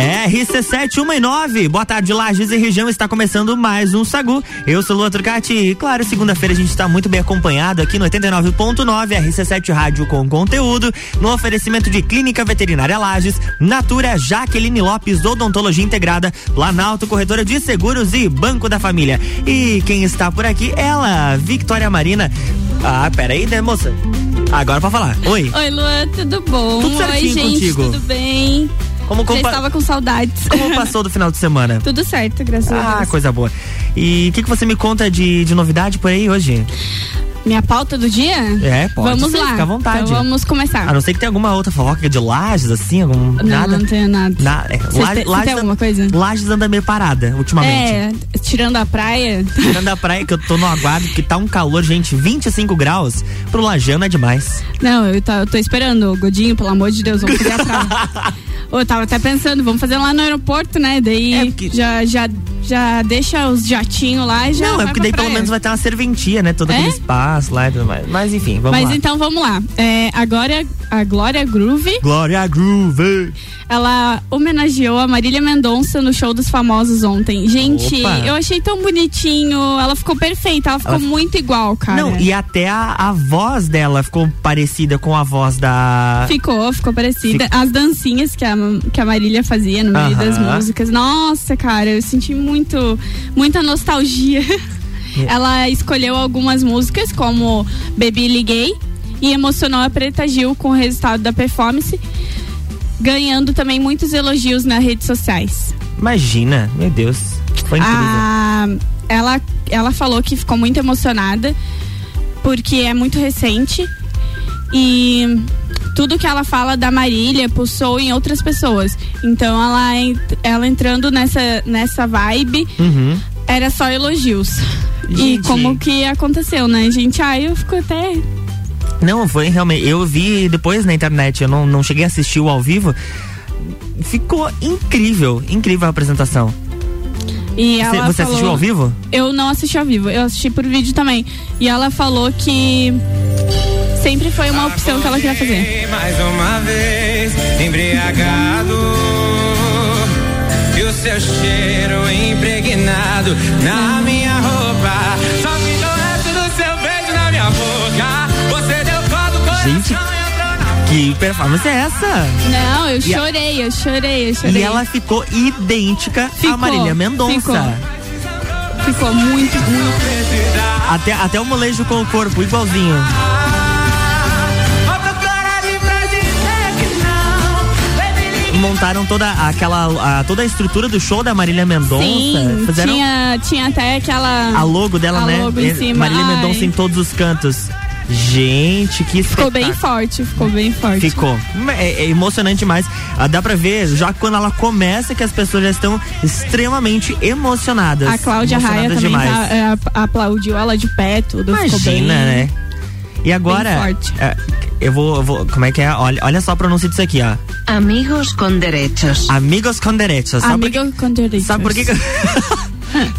RC719, boa tarde, Lages e região, está começando mais um Sagu. Eu sou Lua Trucati e, claro, segunda-feira a gente está muito bem acompanhado aqui no 89.9 RC7 Rádio com conteúdo, no oferecimento de Clínica Veterinária Lages, Natura Jaqueline Lopes, Odontologia Integrada, Planalto Corretora de Seguros e Banco da Família. E quem está por aqui, ela, Victoria Marina. Ah, peraí, né, moça? Agora pra falar. Oi. Oi, Luan, tudo bom? Tudo certinho Oi, gente, contigo? tudo bem? Como, como, estava com saudades. como passou do final de semana? tudo certo, graças a Ah, Deus. coisa boa. E o que, que você me conta de, de novidade por aí hoje? Minha pauta do dia? É, pode Vamos ser, lá. fica à vontade. Então vamos começar. A não ser que tenha alguma outra fofoca de lajes, assim, algum. não, nada. não tenho nada. Na, é, Laje- tem- alguma coisa? Lages anda meio parada ultimamente. É, tirando a praia. Tirando a praia que eu tô no aguardo, que tá um calor, gente, 25 graus. Pro Lajano é demais. Não, eu, tá- eu tô esperando, Godinho, pelo amor de Deus, vamos fazer a praia. Eu tava até pensando, vamos fazer lá no aeroporto, né? Daí É, porque- já, já, já deixa os jatinhos lá e já. não, é porque pra daí pelo menos vai ter uma serventia, né? Todo É? aquele espaço lá e tudo mais. Mas enfim, vamos Mas lá. então vamos lá. É, agora a Glória Groove Glória Groove. Ela homenageou a Marília Mendonça no show dos famosos ontem. Gente, Opa. eu achei tão bonitinho. Ela ficou perfeita, ela ficou Ela- muito igual, cara. Não, e até a, a voz dela ficou parecida com a voz da. Ficou, ficou parecida. As dancinhas que a, que a Marília fazia no meio das Aham. músicas. Nossa, cara, eu senti muito, muita nostalgia. Ela escolheu algumas músicas, como Baby Liguei, e emocionou a Preta Gil com o resultado da performance, ganhando também muitos elogios nas redes sociais. Imagina, meu Deus. Foi incrível. Ah, ela, ela falou que ficou muito emocionada porque é muito recente e tudo que ela fala da Marília pulsou em outras pessoas. Então ela, ela entrando nessa, nessa vibe Uhum. era só elogios. E Gente. como que aconteceu, né, gente? Ai, eu fico até. Não, foi realmente. Eu vi depois na internet, eu não, não cheguei a assistir o ao vivo. Ficou incrível, incrível a apresentação. E Você, ela você falou, assistiu ao vivo? Eu não assisti ao vivo, eu assisti por vídeo também. E ela falou que sempre foi uma opção que ela queria fazer. Mais uma vez, embriagado. E o seu cheiro impregnado na minha roupa. Só que o resto do seu beijo na minha boca. Você deu todo o coração Gente, Que performance é essa? Não, eu E chorei, eu chorei, eu chorei. E ela ficou idêntica Ficou, a Marília Mendonça. ficou. ficou muito, muito. Até, até o molejo com o corpo, igualzinho. Montaram toda aquela. A, toda a estrutura do show da Marília Mendonça. Sim, Fizeram tinha, tinha até aquela. a logo dela, a né? logo em cima. Marília Ai. Mendonça em todos os cantos. Gente, que Ficou bem espetáculo. forte, ficou bem forte. Ficou. É, é emocionante demais. Ah, dá pra ver, já quando ela começa, que as pessoas já estão extremamente emocionadas. A Cláudia Raia também tá, é, aplaudiu ela de pé, tudo. ficou bem, Imagina, né? E agora, forte. é, eu vou, eu vou. Como é que é? Olha, olha só a pronúncia disso aqui, ó. Amigos con derechos. Amigos con derechos. Sabe por, Amigo com direitos. sabe por que.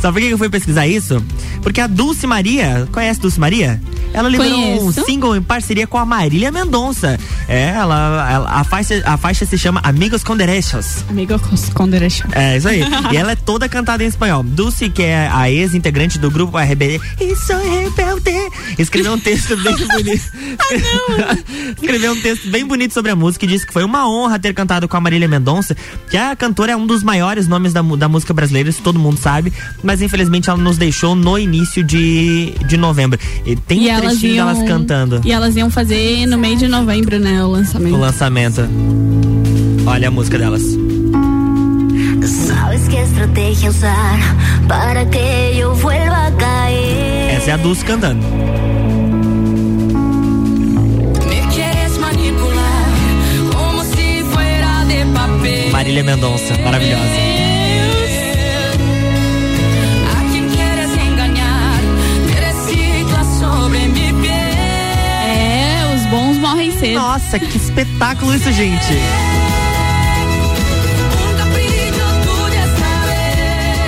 Sabe por que eu fui pesquisar isso? Porque a Dulce Maria, conhece Dulce Maria? Ela liberou Conheço. um single em parceria com a Marília Mendonça. É, ela, ela- a, faixa, a faixa se chama Amigos con Derechos. Amigo com, com direitos. É, isso aí. e ela é toda cantada em espanhol. Dulce, que é a ex-integrante do grupo RBD, e sou rebelde, escreveu um texto bem bonito. escreveu um texto bem bonito sobre a música e disse que foi uma honra ter cantado com a Marília Mendonça, que a cantora é um dos maiores nomes da, da música brasileira, isso todo mundo sabe, mas infelizmente ela nos deixou no início de, de novembro. E tem E um elas trechinho iam. delas cantando E elas iam fazer no meio de novembro, né? O lançamento. o lançamento. Olha a música delas. Sabes estrategia usar para que yo vuelva a caer. Essa é a Dulce cantando. Marília Mendonça, maravilhosa. Nossa, que espetáculo isso, gente.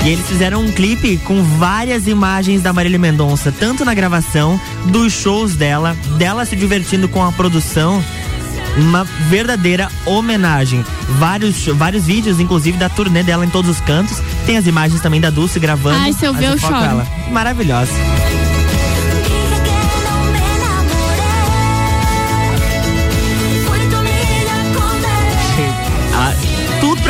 E eles fizeram um clipe com várias imagens da Marília Mendonça, tanto na gravação, dos shows dela, dela se divertindo com a produção uma verdadeira homenagem. Vários, vários vídeos, inclusive, da turnê dela em todos os cantos. Tem as imagens também da Dulce gravando. Ai, se eu ver, eu choro. ela. Maravilhosa.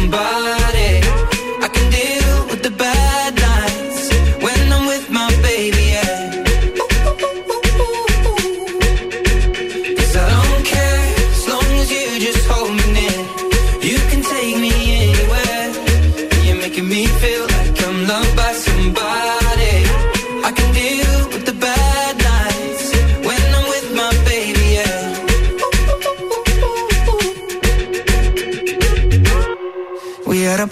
somebody.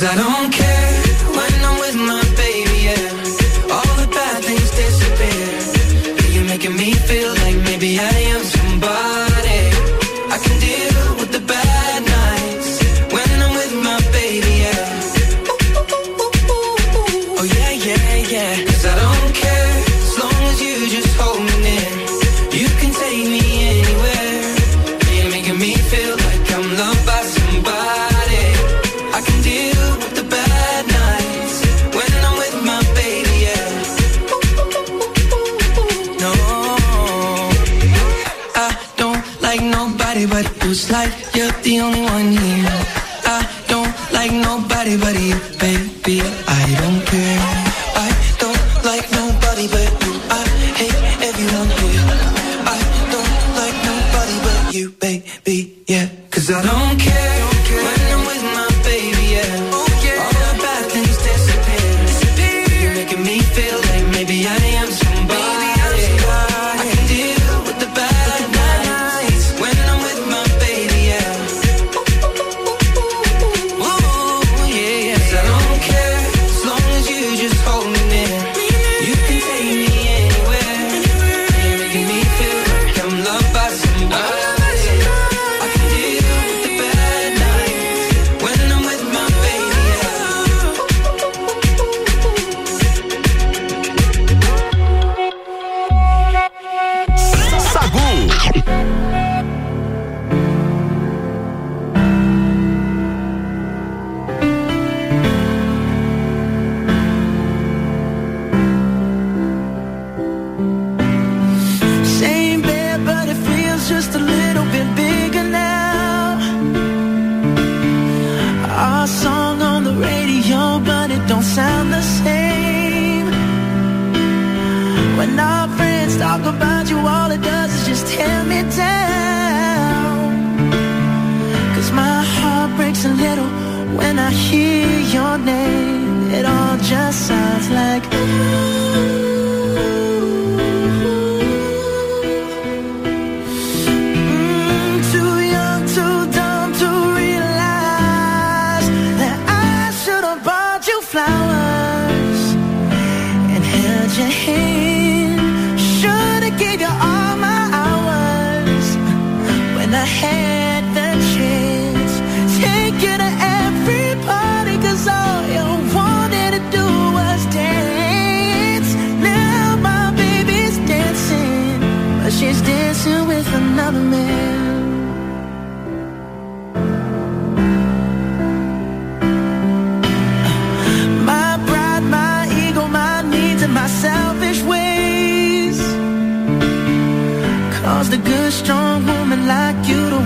Cause I don't care friends talk about you, all it does is just tear me down. Cause my heart breaks a little when I hear your name. It all just sounds like Mm, I head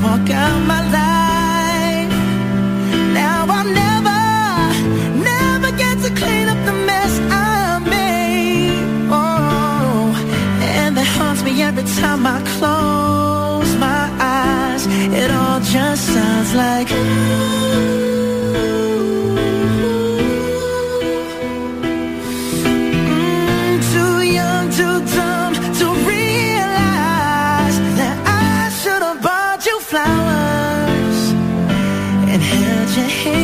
walk out my your hand.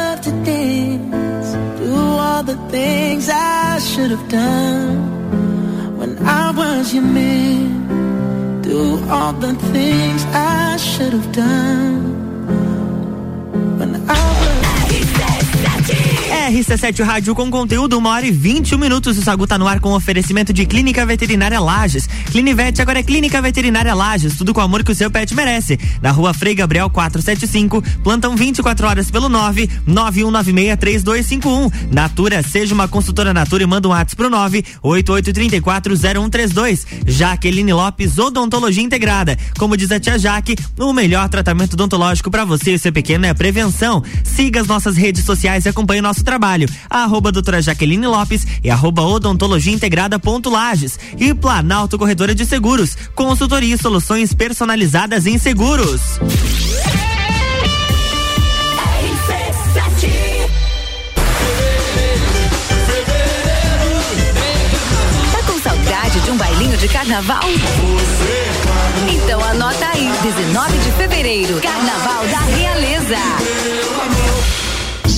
all the things I should have done when I was your man. Do all the things I should have done RC7 Rádio com conteúdo, uma hora e 21 minutos. O Sagu tá no ar com oferecimento de Clínica Veterinária Lages. Clinivete agora é Clínica Veterinária Lages, tudo com o amor que o seu pet merece. Na rua Frei Gabriel 475, plantão 24 horas pelo 9 91963251. Natura, seja uma consultora Natura e manda um WhatsApp pro 9 88340132. Jaqueline Lopes, Odontologia Integrada. Como diz a tia Jaque, o melhor tratamento odontológico para você e seu pequeno é a prevenção. Siga as nossas redes sociais e acompanhe o nosso trabalho. Arroba doutora Jaqueline Lopes e arroba odontologia integrada ponto Lages. E Planalto Corretora de Seguros. Consultoria e soluções personalizadas em seguros. Tá de um bailinho de carnaval? Então anota aí, 19 de fevereiro, Carnaval da Realeza.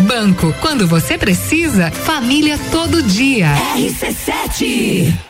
Banco, quando você precisa, família todo dia. RC7.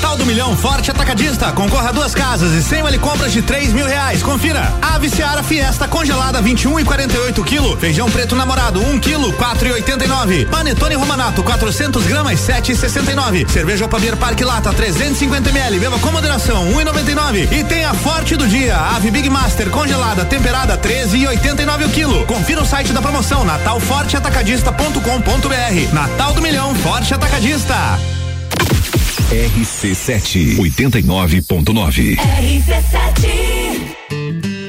Natal do Milhão Forte Atacadista. Concorra a duas casas e 100 vale compras de 3 mil reais. Confira. Ave Seara Fiesta congelada 21 e 48 quilo. Feijão preto namorado 1 quilo 4 e 89. Panetone Romanato 400 gramas 7 e 69. Cerveja Opabier Parque Lata 350 ml. Beba com moderação 1 e 99. E tem a Forte do Dia. Ave Big Master congelada temperada 13 e 89 o quilo. Confira o site da promoção natalforteatacadista.com.br. Natal do Milhão Forte Atacadista. RC7 89.9.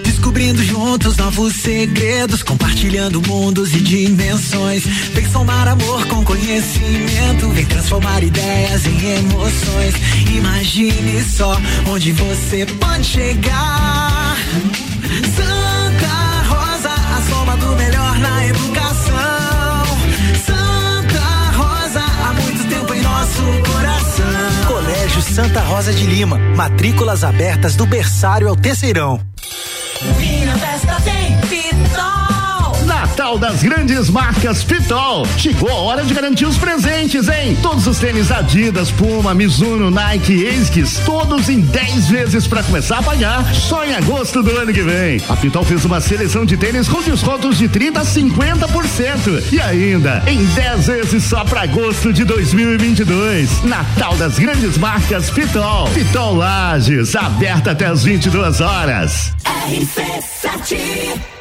Descobrindo juntos novos segredos, compartilhando mundos e dimensões. Vem somar amor com conhecimento, vem transformar ideias em emoções. Imagine só onde você pode chegar. Santa Rosa de Lima, matrículas abertas do berçário ao terceirão. Natal das grandes marcas Pitol. Chegou a hora de garantir os presentes, hein? Todos os tênis Adidas, Puma, Mizuno, Nike Esquis, todos em 10 vezes para começar a pagar só em agosto do ano que vem. A Pitol fez uma seleção de tênis com descontos de 30 a 50% e ainda em 10 vezes só para agosto de 2022. Natal das grandes marcas Pitol. Pitol Lages, aberta até as 22 horas. RC7.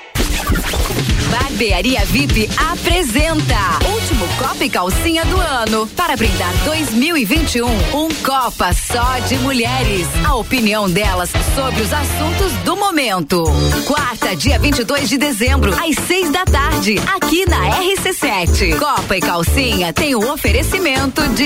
Barbearia VIP apresenta Último Copa e Calcinha do ano. Para brindar 2021, um Copa só de mulheres. A opinião delas sobre os assuntos do momento. Quarta, dia 22 de dezembro, às 6 da tarde, aqui na RC7. Copa e Calcinha tem o oferecimento de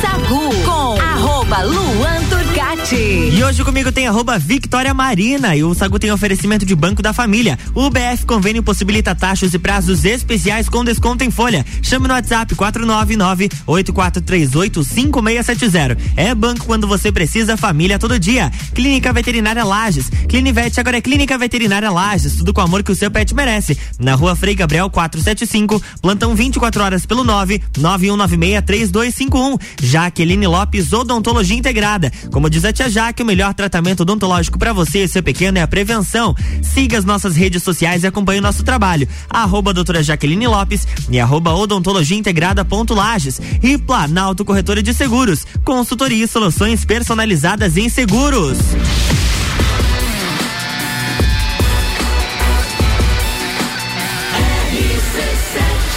Sagu com arroba Luan Turcati. E hoje comigo tem arroba Victoria Marina e o Sagu tem oferecimento de Banco da Família. O BF Convênio possibilita taxas e prazos especiais com desconto em folha. Chame no WhatsApp 499-8438-5670. É banco quando você precisa, família todo dia. Clínica Veterinária Lages. Clinivete agora é Clínica Veterinária Lages. Tudo com o amor que o seu pet merece. Na rua Frei Gabriel 475, plantão 24 horas pelo 9 9196 3251. Jaqueline Lopes, Odontologia Integrada. Como diz a tia Jaque, o melhor tratamento odontológico para você e seu pequeno é a prevenção. Siga as nossas redes sociais e acompanhe o nosso trabalho. Arroba doutora Jaqueline Lopes e arroba odontologia integrada ponto Lages. E Planalto Corretora de Seguros. Consultoria e soluções personalizadas em seguros.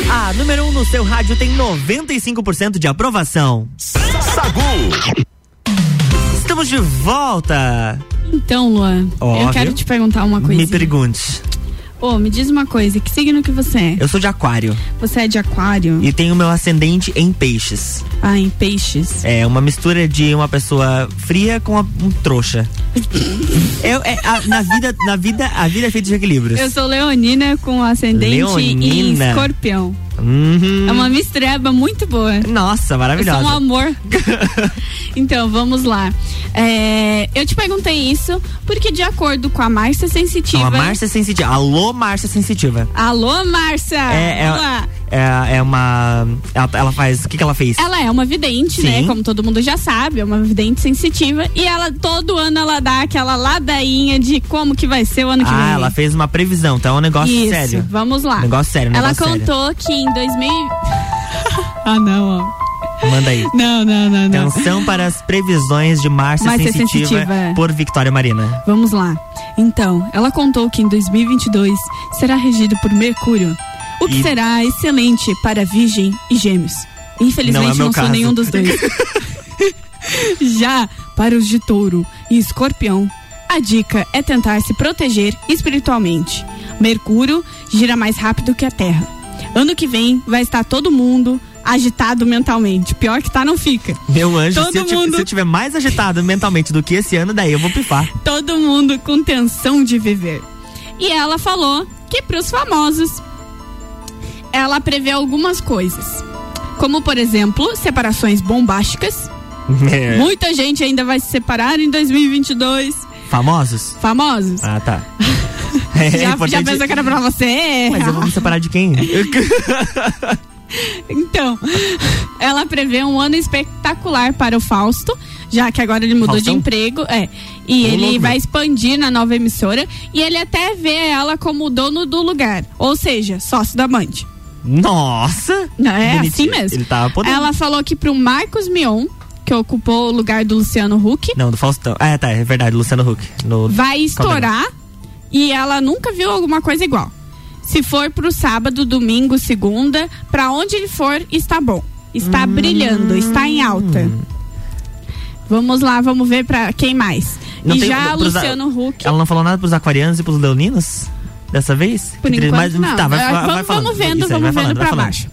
A número 1 um no seu rádio tem 95% de aprovação. Sagu. Estamos de volta. Então, Luan, Ó, eu quero viu? te perguntar uma coisa. Me pergunte. Ô, me diz uma coisa, que signo que você é? Eu sou de aquário. Você é de aquário? E tenho meu ascendente em peixes. Ah, em peixes. É uma mistura de uma pessoa fria com uma- um trouxa. Eu, é, a- na, vida, na vida, a vida é feita de equilíbrios. Eu sou leonina com ascendente Leonina. em escorpião. Uhum. É uma mistureba muito boa. Nossa, maravilhosa. Sou um amor. então, vamos lá. É, eu te perguntei isso porque, de acordo com a Márcia Sensitiva. Então, a Márcia Sensitiva. Alô, Márcia Sensitiva. Alô, Márcia! É, lá. É, é uma. Ela, ela faz. O que, que ela fez? Ela é uma vidente, né? Sim. Como todo mundo já sabe, é uma vidente sensitiva. E ela, todo ano, ela dá aquela ladainha de como que vai ser o ano que vem. Ah, ela fez uma previsão, então é um negócio Isso, sério. vamos lá. Negócio sério, Ela negócio sério. contou que em 2000. ah, não, ó. Manda aí. Não, não, não, não. Atenção para as previsões de Márcia Márcia Sensitiva, Sensitiva, é. por Victoria Marina. Vamos lá. Então, ela contou que em 2022 será regido por Mercúrio, o que E- será excelente para Virgem e Gêmeos. Infelizmente Não é não, sou nenhum dos dois. Já para os de Touro e Escorpião, a dica é tentar se proteger espiritualmente. Mercúrio gira mais rápido que a Terra. Ano que vem vai estar todo mundo agitado mentalmente. Pior que tá, não fica. Meu anjo, Todo se eu, mundo- se eu tiver mais agitado mentalmente do que esse ano, daí eu vou pifar. todo mundo com tensão de viver. E ela falou que para os famosos ela prevê algumas coisas. Como, por exemplo, separações bombásticas. É. Muita gente ainda vai se separar em 2022. Famosos? Famosos? Ah, tá. É já, já importante- pensou que era pra você? Mas eu vou me separar de quem? Então, ela prevê um ano espetacular para o Fausto, já que agora ele mudou Faustão? de emprego, é. E Ô, ele louco, vai expandir na nova emissora e ele até vê ela como o dono do lugar, ou seja, sócio da Band. Nossa! É Bonitinho. assim mesmo. Ele tava podendo. Ela falou que pro Marcos Mion, que ocupou o lugar do Luciano Huck, Não, do Faustão. Ah, tá, é verdade, Luciano Huck. No... vai estourar e ela nunca viu alguma coisa igual. Se for pro sábado, domingo, segunda, pra onde ele for, está bom. Está Hum. brilhando, está em alta. Vamos lá, vamos ver pra quem mais. Não e tem- já pros- Luciano Huck. Ela não falou nada pros aquarianos e pros leoninos? Dessa vez? Por enquanto, mas- não. Tá, vai, É, vamos, vai falando. vamos vendo, aí, vamos vendo falando, vai pra baixo.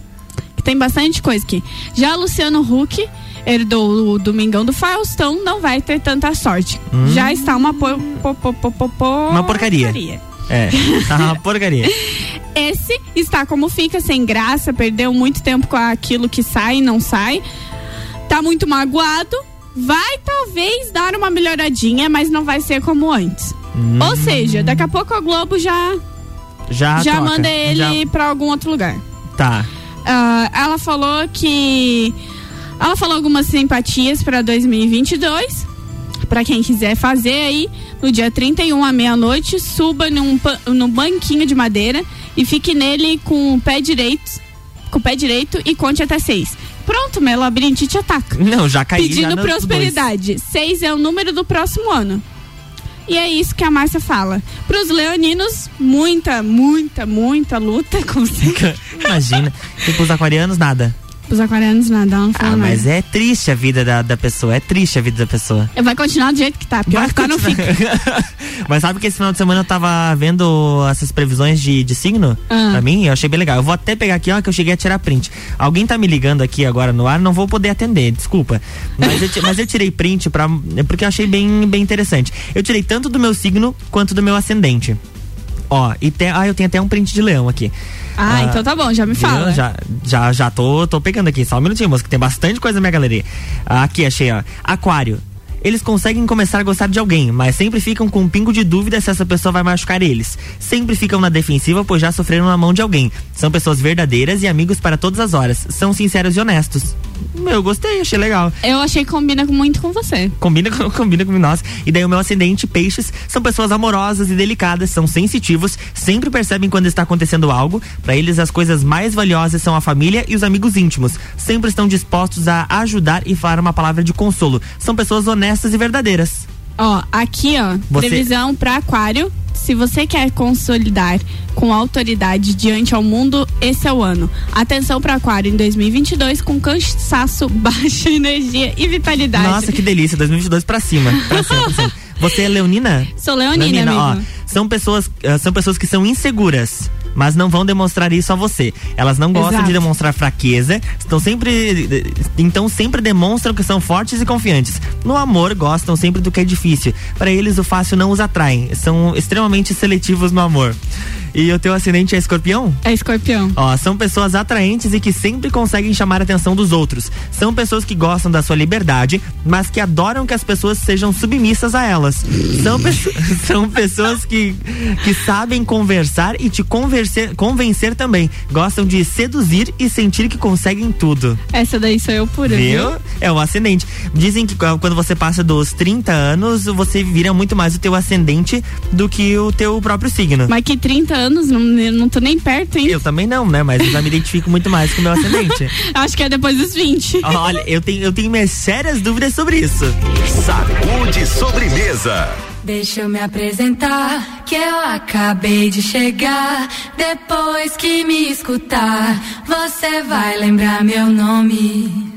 Que tem bastante coisa aqui. Já Luciano Huck herdou o Domingão do Faustão, não vai ter tanta sorte. Hum. Já está uma po, po, po, po, po, po- Uma porcaria. É, tá uma porcaria. Esse está como fica, sem graça, perdeu muito tempo com aquilo que sai e não sai. Tá muito magoado. Vai talvez dar uma melhoradinha, mas não vai ser como antes. Hum. Ou seja, daqui a pouco a Globo já, Já, já troca. manda ele Já- pra algum outro lugar. Tá. Ah, ela falou que. Ela falou algumas simpatias para 2022. Para quem quiser fazer aí, no dia 31 à meia-noite, suba num, num banquinho de madeira e fique nele com o pé direito, com o pé direito e conte até seis. Pronto, meu labirinte te ataca. Não, já já Pedindo no- prosperidade. Seis é o número do próximo ano. E é isso que a Márcia fala. Para os leoninos, muita, muita, muita luta com Imagina. E pros aquarianos, nada. Os aquarianos nada, não fala Ah, mas é triste a vida da, da pessoa. É triste a vida da pessoa. Vai continuar do jeito que tá. Pior Vai tá, não fica. Mas sabe que esse final de semana eu tava vendo essas previsões de, de signo? Ah. Pra mim, eu achei bem legal. Eu vou até pegar aqui, ó, que eu cheguei a tirar print. Alguém tá me ligando aqui agora no ar, não vou poder atender, desculpa. Mas eu, mas eu tirei print pra, porque eu achei bem, bem interessante. Eu tirei tanto do meu signo quanto do meu ascendente. Ó, e tem, ah, eu tenho até um print de leão aqui. Ah, então tá bom, já me fala. Já, já, já tô, tô pegando aqui, só um minutinho, moço, que tem bastante coisa na minha galeria. Ah, Aqui, achei, ó. Aquário. Eles conseguem começar a gostar de alguém, mas sempre ficam com um pingo de dúvida se essa pessoa vai machucar eles. Sempre ficam na defensiva, pois já sofreram na mão de alguém. São pessoas verdadeiras e amigos para todas as horas. São sinceros e honestos. Eu gostei, achei legal. Eu achei que combina muito com você. Combina com, combina com nós. E daí o meu ascendente, peixes, são pessoas amorosas e delicadas, são sensitivos, sempre percebem quando está acontecendo algo. Para eles, as coisas mais valiosas são a família e os amigos íntimos. Sempre estão dispostos a ajudar e falar uma palavra de consolo. São pessoas honestas e verdadeiras. Ó, aqui, ó, Você- previsão pra aquário, Se você quer consolidar com autoridade diante ao mundo, esse é o ano. Atenção para Aquário em 2022 com cansaço, baixa energia e vitalidade. Nossa, que delícia, 2022 pra cima. Pra cima, pra cima. Você é leonina? Sou leonina, ó, amigo. são pessoas, ah, são pessoas que são inseguras. Mas não vão demonstrar isso a você. Elas não gostam Exato. de demonstrar fraqueza, estão sempre. Então sempre demonstram que são fortes e confiantes. No amor, gostam sempre do que é difícil. Para eles, o fácil não os atrai. São extremamente seletivos no amor. E o teu ascendente é escorpião? É escorpião. Ó, são pessoas atraentes e que sempre conseguem chamar a atenção dos outros. São pessoas que gostam da sua liberdade, mas que adoram que as pessoas sejam submissas a elas. São, pesso- são pessoas que, que sabem conversar e te convencer, convencer também. Gostam de seduzir e sentir que conseguem tudo. Essa daí sou eu pura, viu? Viu? É o ascendente. Dizem que quando você passa dos 30 anos, você vira muito mais o teu ascendente do que o teu próprio signo. Mas que 30 anos, não, não tô nem perto, hein? Eu também não, né? Mas eu já me identifico muito mais com o meu ascendente. Acho que é depois dos 20. Olha, eu tenho, eu tenho minhas sérias dúvidas sobre isso. Sacude sobremesa. Deixa eu me apresentar, que eu acabei de chegar. Depois que me escutar, você vai lembrar meu nome.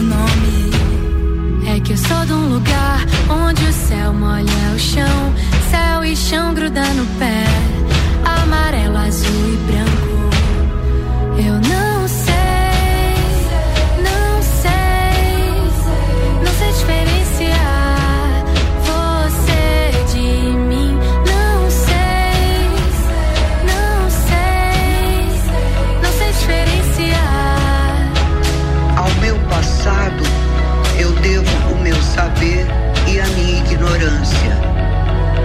De um lugar onde o céu molha o chão, céu e chão gruda no pé,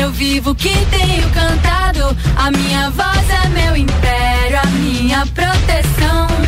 Eu vivo que tenho cantado. A minha voz é meu império, a minha proteção.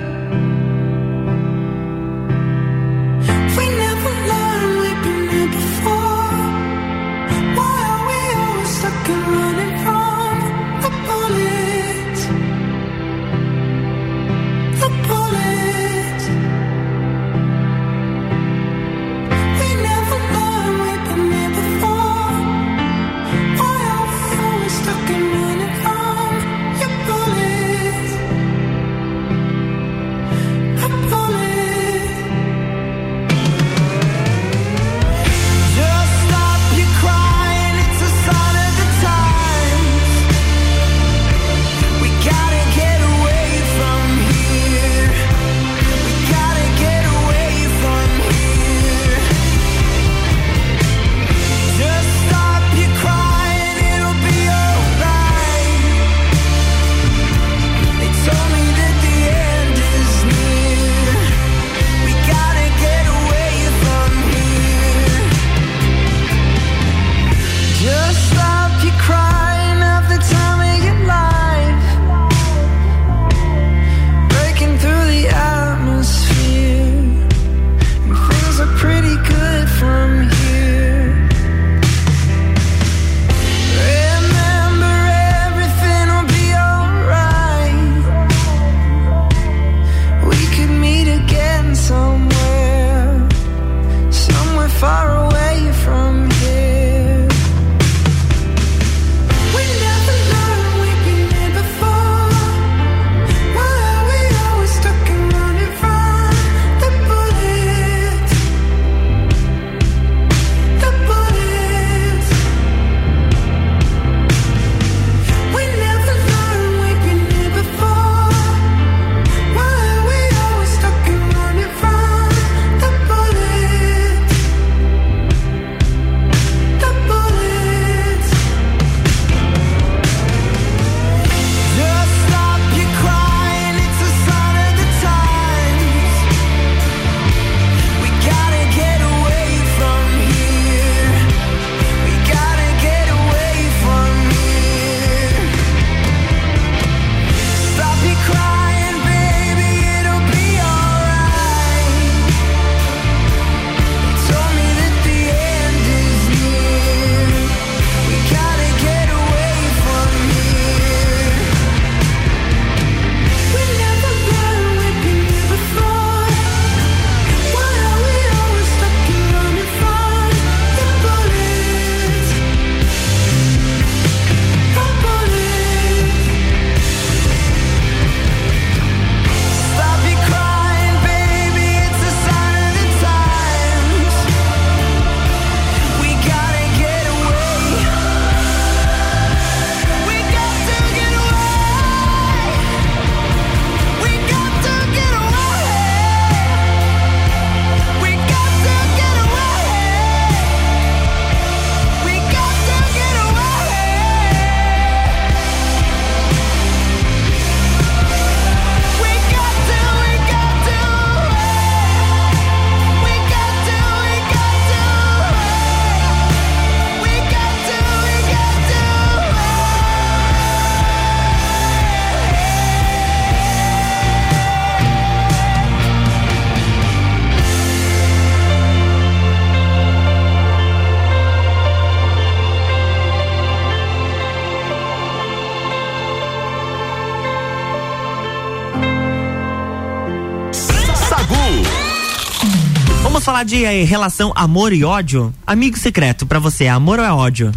De eh, relação amor e ódio? Amigo secreto, pra você, é amor ou é ódio?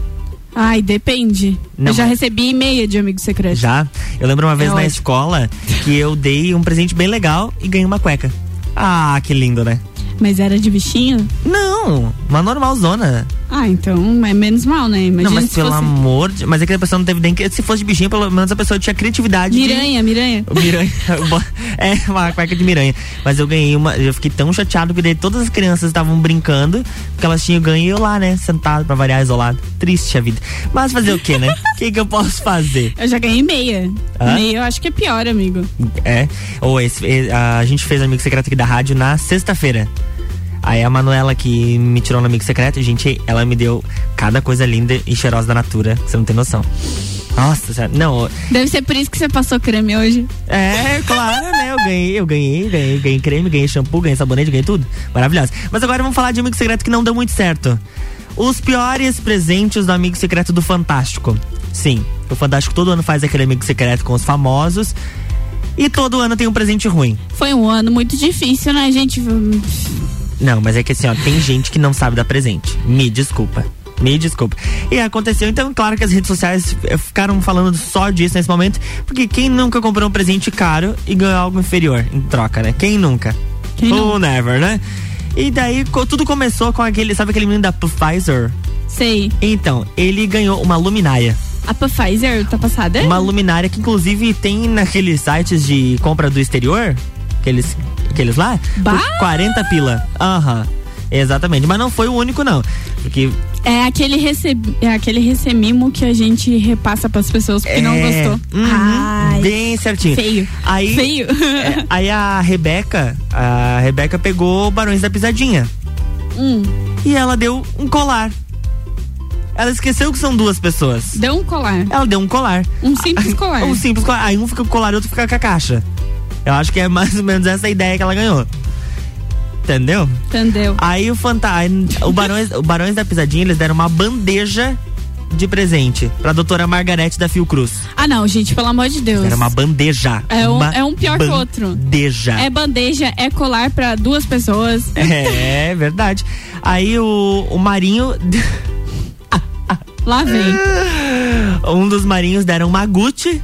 Ai, depende. Não, eu já mas- recebi e-mail de amigo secreto. Já? Eu lembro uma vez É na ódio. escola que eu dei um presente bem legal e ganhei uma cueca. Ah, que lindo, né? Mas era de bichinho? Não, uma normalzona. Ah, então é menos mal, né? Imagina não, mas pelo fosse amor de. Mas é que a pessoa não teve nem. Se fosse de bichinho, pelo menos a pessoa tinha criatividade. de- Miranha, miranha. Miranha. é, uma cueca de miranha. Mas eu ganhei uma. Eu fiquei tão chateado que daí todas as crianças estavam brincando, porque elas tinham ganho e eu lá, né? Sentado pra variar, isolado. Triste a vida. Mas fazer o quê, né? O que, que eu posso fazer? Eu já ganhei meia. Hã? Meia eu acho que é pior, amigo. É. Ou esse, a gente fez amigo secreto aqui da rádio na sexta-feira. Aí a Manuela que me tirou no amigo secreto, gente, ela me deu cada coisa linda e cheirosa da natura, que você não tem noção. Nossa, não. Deve ser por isso que você passou creme hoje. É, claro, né? Eu ganhei, eu ganhei, ganhei, ganhei creme, ganhei shampoo, ganhei sabonete, ganhei tudo. Maravilhoso. Mas agora vamos falar de amigo secreto que não deu muito certo. Os piores presentes do amigo secreto do Fantástico. Sim, o Fantástico todo ano faz aquele amigo secreto com os famosos. E todo ano tem um presente ruim. Foi um ano muito difícil, né, gente? Não, mas é que assim, ó, tem gente que não sabe dar presente. Me desculpa. Me desculpa. E aconteceu, então, claro que as redes sociais ficaram falando só disso nesse momento, porque quem nunca comprou um presente caro e ganhou algo inferior em troca, né? Quem nunca? Quem Ou never, né? E daí tudo começou com aquele, sabe aquele menino da Pfizer? Sei. Então, ele ganhou uma luminária. A Pfizer tá passada? Uma luminária que inclusive tem naqueles sites de compra do exterior, aqueles, aqueles lá, Bah! por 40 pila. Aham. Exatamente, mas não foi o único não, porque É aquele, receb... é aquele recemimo que a gente repassa pras pessoas porque não É, gostou. uhum, Ai, bem certinho. Feio. Aí, Feio. é, aí a Rebeca, a Rebeca pegou Barões da Pisadinha. Hum. E ela deu um colar. Ela esqueceu que são duas pessoas. Deu um colar. Ela deu um colar. Um simples colar. Um simples colar. Aí um fica com o colar e outro fica com a caixa. Eu acho que é mais ou menos essa ideia que ela ganhou. Entendeu? Entendeu? Aí o Fantasma. O Barões, o Barões da Pisadinha, eles deram uma bandeja de presente pra doutora Margarete da Fiocruz. Ah, não, gente, pelo amor de Deus. Era uma bandeja. É um, é um pior que o outro. Bandeja. É bandeja, é colar pra duas pessoas. É, verdade. Aí o, o Marinho. Lá vem. Um dos marinhos deram uma Gucci.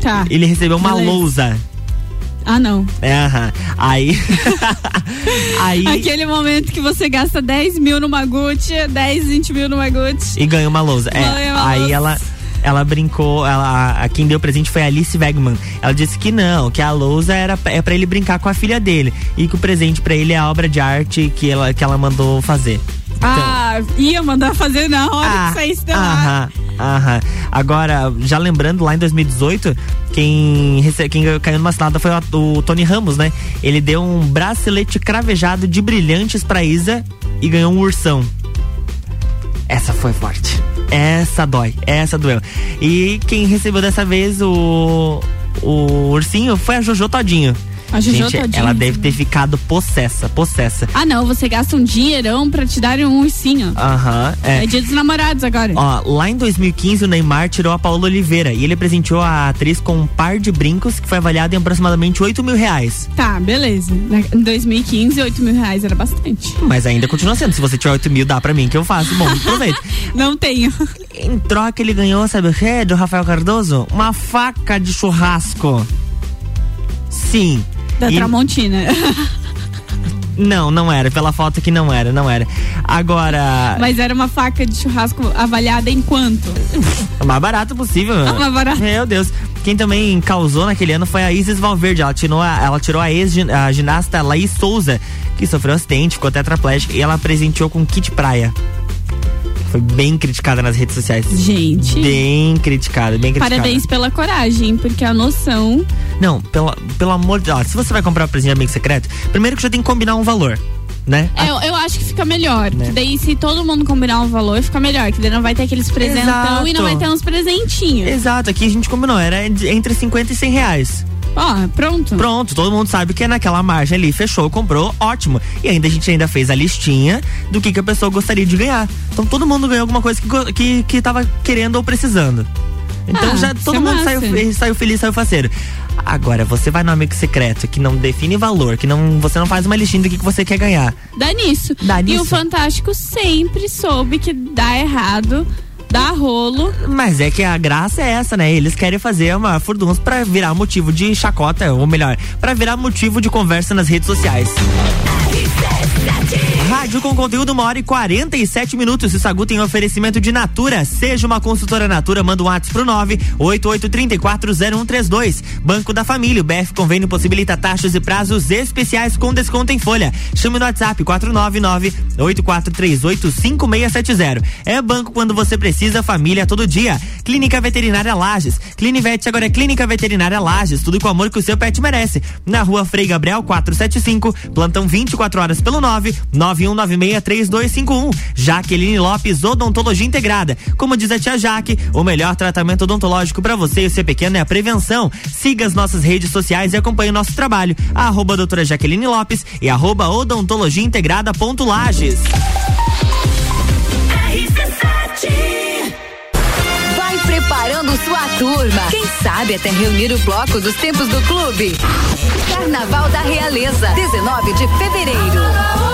Tá. Ele recebeu uma Beleza. lousa. Ah, não. É, aham. Aí. aí. Aquele momento que você gasta 10 mil numa Gucci, 10, 20 mil numa Gucci. E ganhou uma lousa. É, uma aí lousa. ela. Ela brincou, ela, a, quem deu presente foi a Alice Wegman. Ela disse que não, que a lousa era é para ele brincar com a filha dele e que o presente pra ele é a obra de arte que ela, que ela mandou fazer. Ah, ia mandar fazer na hora que saísse da. Aham, aham. Agora, já lembrando, lá em 2018, quem, rece- quem caiu numa cilada foi o, o Tony Ramos, né? Ele deu um bracelete cravejado de brilhantes pra Isa e ganhou um ursão. Essa foi forte. Essa dói, essa doeu. E quem recebeu dessa vez o, o ursinho foi a Jojo Todinho. A Jojo Gente, Todinho. ela deve ter ficado possessa, possessa. Ah, não, você gasta um dinheirão pra te darem um ursinho. Aham, é. É dia dos namorados agora. Ó, lá em 2015 o Neymar tirou a Paola Oliveira e ele presenteou a atriz com um par de brincos que foi avaliado em aproximadamente 8 mil reais. Tá, beleza. Em 2015, 8 mil reais era bastante. Mas ainda continua sendo. Se você tiver 8 mil, dá pra mim que eu faço. Bom, aproveita. Não tenho. Em troca, ele ganhou, sabe o que, do Rafael Cardoso? Uma faca de churrasco. Sim. Da E- Tramontina. Não, não era. Pela foto que não era, não era. Agora. Mas era uma faca de churrasco avaliada em quanto? O mais barato possível. O mais barato. Meu Deus. Quem também causou naquele ano foi a Isis Valverde. Ela tirou a, ela tirou a ex-ginasta Laís Souza, que sofreu um acidente, ficou tetraplégica, e ela presenteou com kit praia. Foi bem criticada nas redes sociais. Gente. Bem criticada, bem criticada. Parabéns pela coragem, porque a noção. Não, pela, pelo amor de Deus. Se você vai comprar um presente de amigo secreto, primeiro que já tem que combinar um valor, né? É, eu, eu acho que fica melhor. Né? Que daí, se todo mundo combinar um valor, fica melhor. Que daí não vai ter aqueles presentão Exato. e não vai ter uns presentinhos. Exato, aqui a gente combinou, era entre 50 e 100 reais. Ó, pronto. Pronto, todo mundo sabe que é naquela margem ali, fechou, comprou, ótimo. E ainda a gente ainda fez a listinha do que, que a pessoa gostaria de ganhar. Então todo mundo ganhou alguma coisa que, que, que tava querendo ou precisando. Então Ah, já todo é mundo massa. saiu, saiu feliz, saiu faceiro. Agora, você vai no amigo secreto que não define valor, que não, você não faz uma listinha do que, que você quer ganhar. Dá nisso. Dá E o nisso. Fantástico sempre soube que dá errado, dá rolo. Mas é que a graça é essa, né? Eles querem fazer uma furdunça pra virar motivo de chacota, ou melhor, pra virar motivo de conversa nas redes sociais. Rádio com conteúdo uma hora e 47 minutos. O Sagu tem oferecimento de Natura. Seja uma consultora Natura, manda um WhatsApp pro 988340132. Banco da Família. O BF Convênio possibilita taxas e prazos especiais com desconto em folha. Chame no WhatsApp 499-8438-5670. É banco quando você precisa, família todo dia. Clínica Veterinária Lages. Clinivete agora é Clínica Veterinária Lages. Tudo com o amor que o seu pet merece. Na rua Frei Gabriel 475. Plantão 24 horas pelo 9 91 31963251. Jaqueline Lopes Odontologia Integrada. Como diz a tia Jaque, o melhor tratamento odontológico para você e o seu pequeno é a prevenção. Siga as nossas redes sociais e acompanhe o nosso trabalho. Arroba doutora Jaqueline Lopes e arroba odontologia integrada ponto Lages. Vai preparando sua turma. Quem sabe até reunir o bloco dos tempos do clube. Carnaval da Realeza, 19 de fevereiro.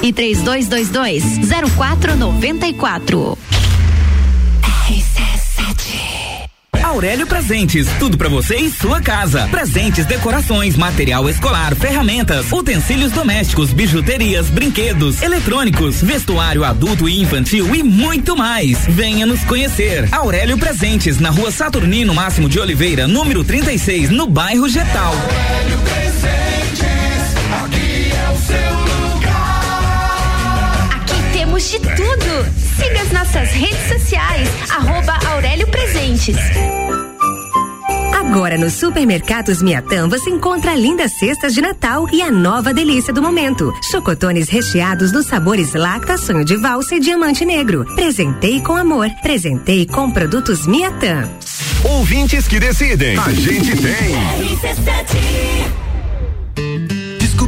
3222 0494. Aurélio Presentes, tudo para você em sua casa. Presentes, decorações, material escolar, ferramentas, utensílios domésticos, bijuterias, brinquedos, eletrônicos, vestuário adulto e infantil e muito mais. Venha nos conhecer. Aurélio Presentes, na rua Saturnino Máximo de Oliveira, número 36, no bairro Getal. Aurélio temos de tudo. Siga as nossas redes sociais, arroba Aurélio Presentes. Agora no Supermercados Miatã você encontra lindas cestas de Natal e a nova delícia do momento. Chocotones recheados dos sabores Lacta, Sonho de Valsa e Diamante Negro. Presentei com amor. Presentei com produtos Miatã. Ouvintes que decidem. A gente tem.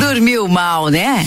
Dormiu mal, né?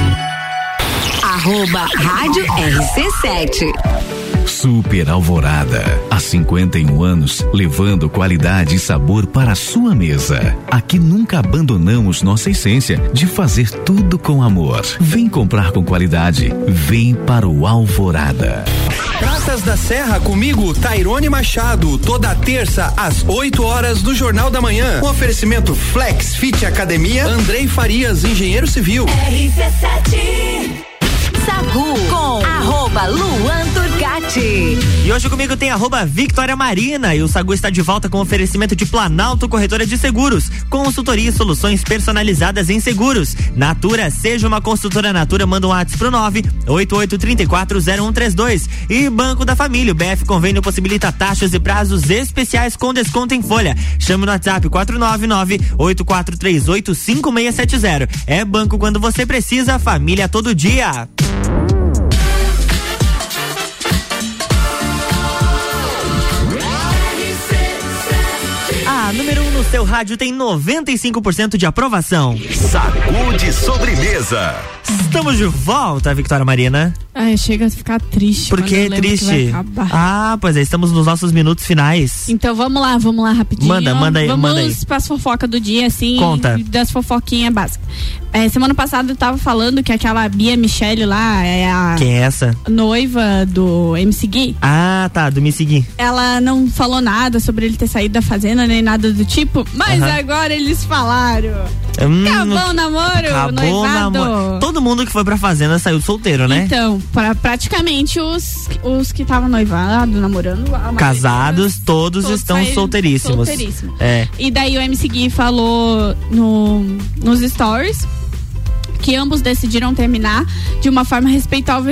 Arroba Rádio RC7. Super Alvorada. Há 51 anos, levando qualidade e sabor para a sua mesa. Aqui nunca abandonamos nossa essência de fazer tudo com amor. Vem comprar com qualidade. Vem para o Alvorada. Praças da Serra comigo, Tairone Machado, toda terça às 8 horas do Jornal da Manhã. Um oferecimento Flex Fit Academia, Andrei Farias, engenheiro civil. RC7 Com arroba Luan Turcati. E hoje comigo tem arroba Victoria Marina e o Sagu está de volta com oferecimento de Planalto Corretora de Seguros, consultoria e soluções personalizadas em seguros. Natura, seja uma consultora Natura, manda um WhatsApp pro nove oito oito trinta e quatro zero um três dois. E Banco da Família, o BF Convênio possibilita taxas e prazos especiais com desconto em folha. Chame no WhatsApp quatro nove nove oito quatro três oito cinco meia sete zero. É banco quando você precisa, família todo dia. A número 1 um no seu rádio tem 95% de aprovação. Sacude sobremesa. Estamos de volta, Victoria Marina. Ai, chega a ficar triste. Por que triste? acabar. ah, pois é, estamos nos nossos minutos finais. Então vamos lá, vamos lá rapidinho. Manda, manda aí, Vamos manda aí. pras fofocas do dia, assim. Conta. Das fofoquinhas básicas. É, semana passada eu tava falando que aquela Bia Michele lá é a Quem é essa? noiva do MC Gui. Ah, tá, do me seguir. Ela não falou nada sobre ele ter saído da fazenda, nem nada do tipo, mas Aham. agora eles falaram. Hum, Acabou o namoro, Acabou noivado. namoro. Todo mundo que foi pra fazenda saiu solteiro, né? Então, pra, praticamente os, os que estavam noivados, namorando. maioria Casados, todos, todos estão solteiríssimos. É. E daí o MC Gui falou no, nos stories que ambos decidiram terminar de uma forma respeitosa,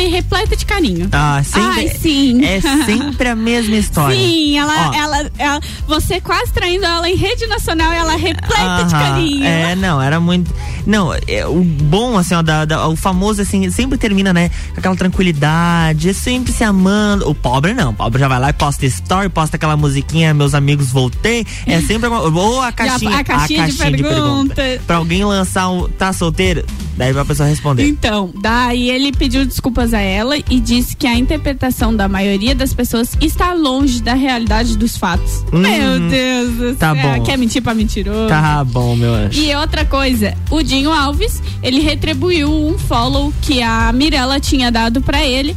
e repleta de carinho. Ah, sempre. Ai, sim. É sempre a mesma história. Sim, ela, ela, ela- Você quase traindo ela em rede nacional e ela repleta de Aham, carinho. É, não, era muito. Não, é, o bom, assim, ó, da, da- o famoso, assim, sempre termina, né, com aquela tranquilidade, sempre se amando. O pobre não, o pobre já vai lá e posta story, posta aquela musiquinha, meus amigos voltei. É sempre. Ou a caixinha, a caixinha de pergunta. Pra alguém lançar um. Tá solteiro? Daí pra pessoa responder. Então, daí ele pediu desculpas a ela e disse que a interpretação da maioria das pessoas está longe da realidade dos fatos. Hum, Meu Deus do tá céu. bom. Quer mentir pra mentiroso? Tá bom, meu anjo. E outra coisa, o Dinho Alves, ele retribuiu um follow que a Mirella tinha dado pra ele.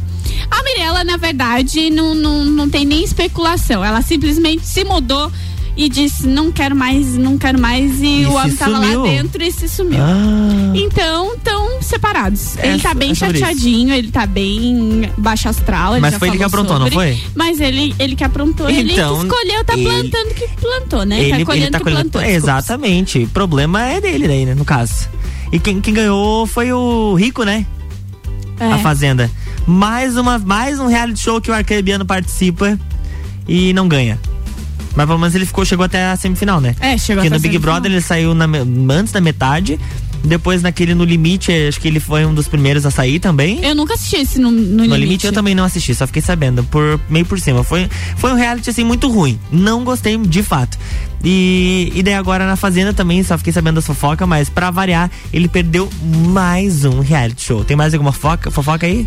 A Mirella, na verdade, não, não, não tem nem especulação. Ela simplesmente se mudou e disse, não quero mais, não quero mais. E, E o homem tava sumiu. lá dentro e se sumiu. Ah. Então, estão separados. É ele tá so- bem é chateadinho, ele tá bem baixo astral. ele Mas foi ele que aprontou, não sobre. foi? Mas ele, ele que aprontou. ele que Então, escolheu, tá ele- plantando que plantou, né? Ele, tá ele colhendo tá que colhendo. plantou. Exatamente. O problema é dele daí, né, no caso. E quem, quem ganhou foi o Rico, né? É. A Fazenda. Mais, uma, mais um reality show que o Arcrebiano participa e não ganha. Mas pelo menos ele ficou, chegou até a semifinal, né? É, chegou Porque no Big semifinal. Brother ele saiu na antes da metade. Depois naquele No Limite, acho que ele foi um dos primeiros a sair também. Eu nunca assisti esse no, no, No limite. limite. eu também não assisti, só fiquei sabendo, por meio por cima. Foi, foi um reality assim muito ruim. Não gostei de fato. E, e daí agora na Fazenda também, só fiquei sabendo das fofocas, mas pra variar, ele perdeu mais um reality show. Tem mais alguma fofoca, fofoca aí?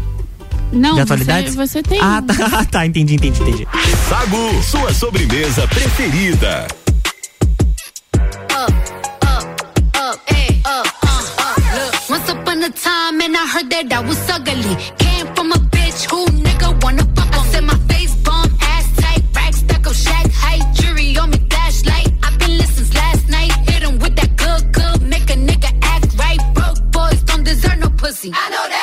Não, de atualidade? Você, você tem. Ah, tá, tá, entendi, entendi, entendi. Sagu, sua sobremesa preferida. Once upon a time, and I heard that I was ugly. Came from a bitch who nigga wanna fuck. I said my face bomb, ass tight, rack stack up, shack height, jury on me, flashlight. I've been listening last night. Hit 'em with that good, good, make a nigga act right. Broke boys don't deserve no pussy. I know that's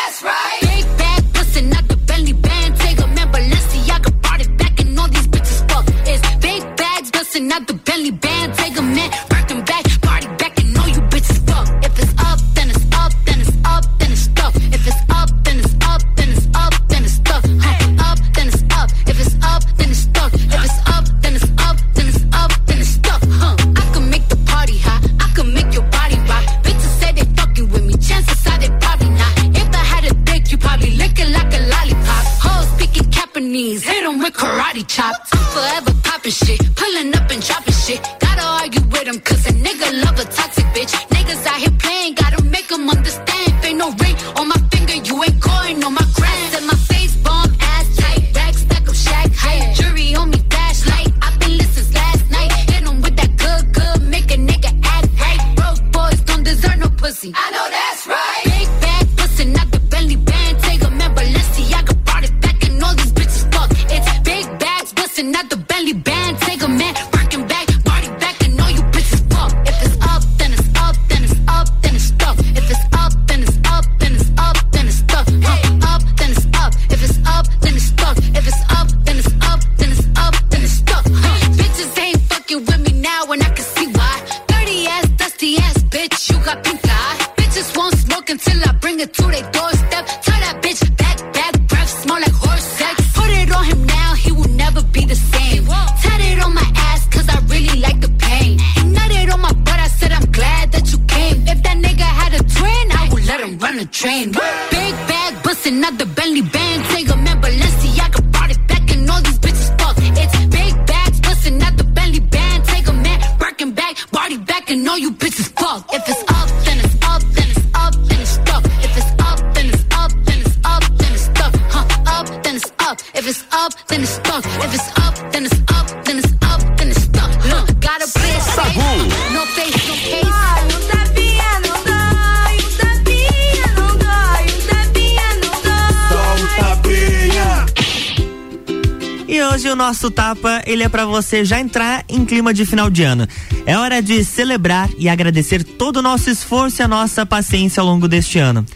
train. Nosso tapa, ele é para você já entrar em clima de final de ano. É hora de celebrar e agradecer todo o nosso esforço e a nossa paciência ao longo deste ano.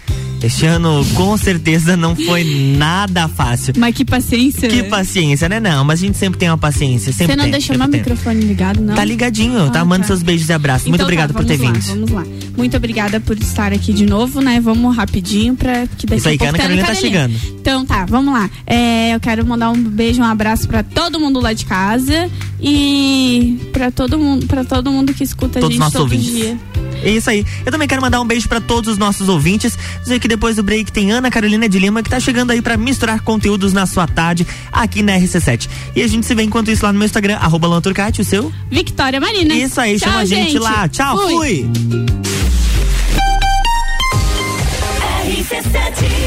Este ano, com certeza, não foi nada fácil. Mas que paciência. Que paciência, né? Não, mas a gente sempre tem uma paciência. Você não tem, deixou meu tem. microfone ligado, não? Tá ligadinho, tá? Ah, Manda tá. seus beijos e abraços. Muito Então tá, obrigado por ter vamos lá, vindo. Vamos lá. Muito obrigada por estar aqui de novo, né? Vamos rapidinho pra que daqui Isso aí, a pouco Ana Carolina tá chegando. Então tá, vamos lá. É, eu quero mandar um beijo, um abraço pra todo mundo lá de casa e pra todo mundo, para todo mundo que escuta Todos os a gente todo ouvintes. dia. É isso aí. Eu também quero mandar um beijo pra todos os nossos ouvintes. Dizer que depois do break tem Ana Carolina de Lima que tá chegando aí para misturar conteúdos na sua tarde aqui na RC7. E a gente se vê enquanto isso lá no meu Instagram, arroba Lanturcati, o seu? Victoria Marina. Isso aí, Tchau, chama gente. a gente lá. Tchau, fui. fui. RC7